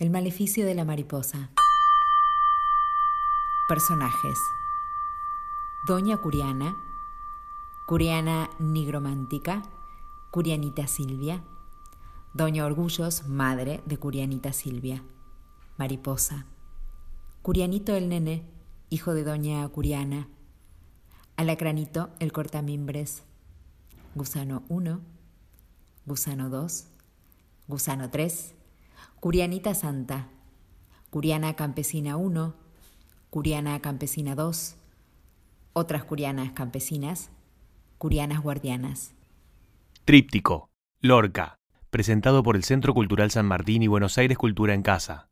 El maleficio de la mariposa. Personajes. Doña Curiana, Curiana nigromántica, Curianita Silvia, Doña Orgullos, madre de Curianita Silvia, Mariposa, Curianito el nene, hijo de Doña Curiana, Alacranito el cortamimbres, Gusano 1, Gusano 2, Gusano 3, Curianita Santa, Curiana Campesina 1, Curiana Campesina 2, otras curianas campesinas, curianas guardianas. Tríptico, Lorca, presentado por el Centro Cultural San Martín y Buenos Aires Cultura en Casa.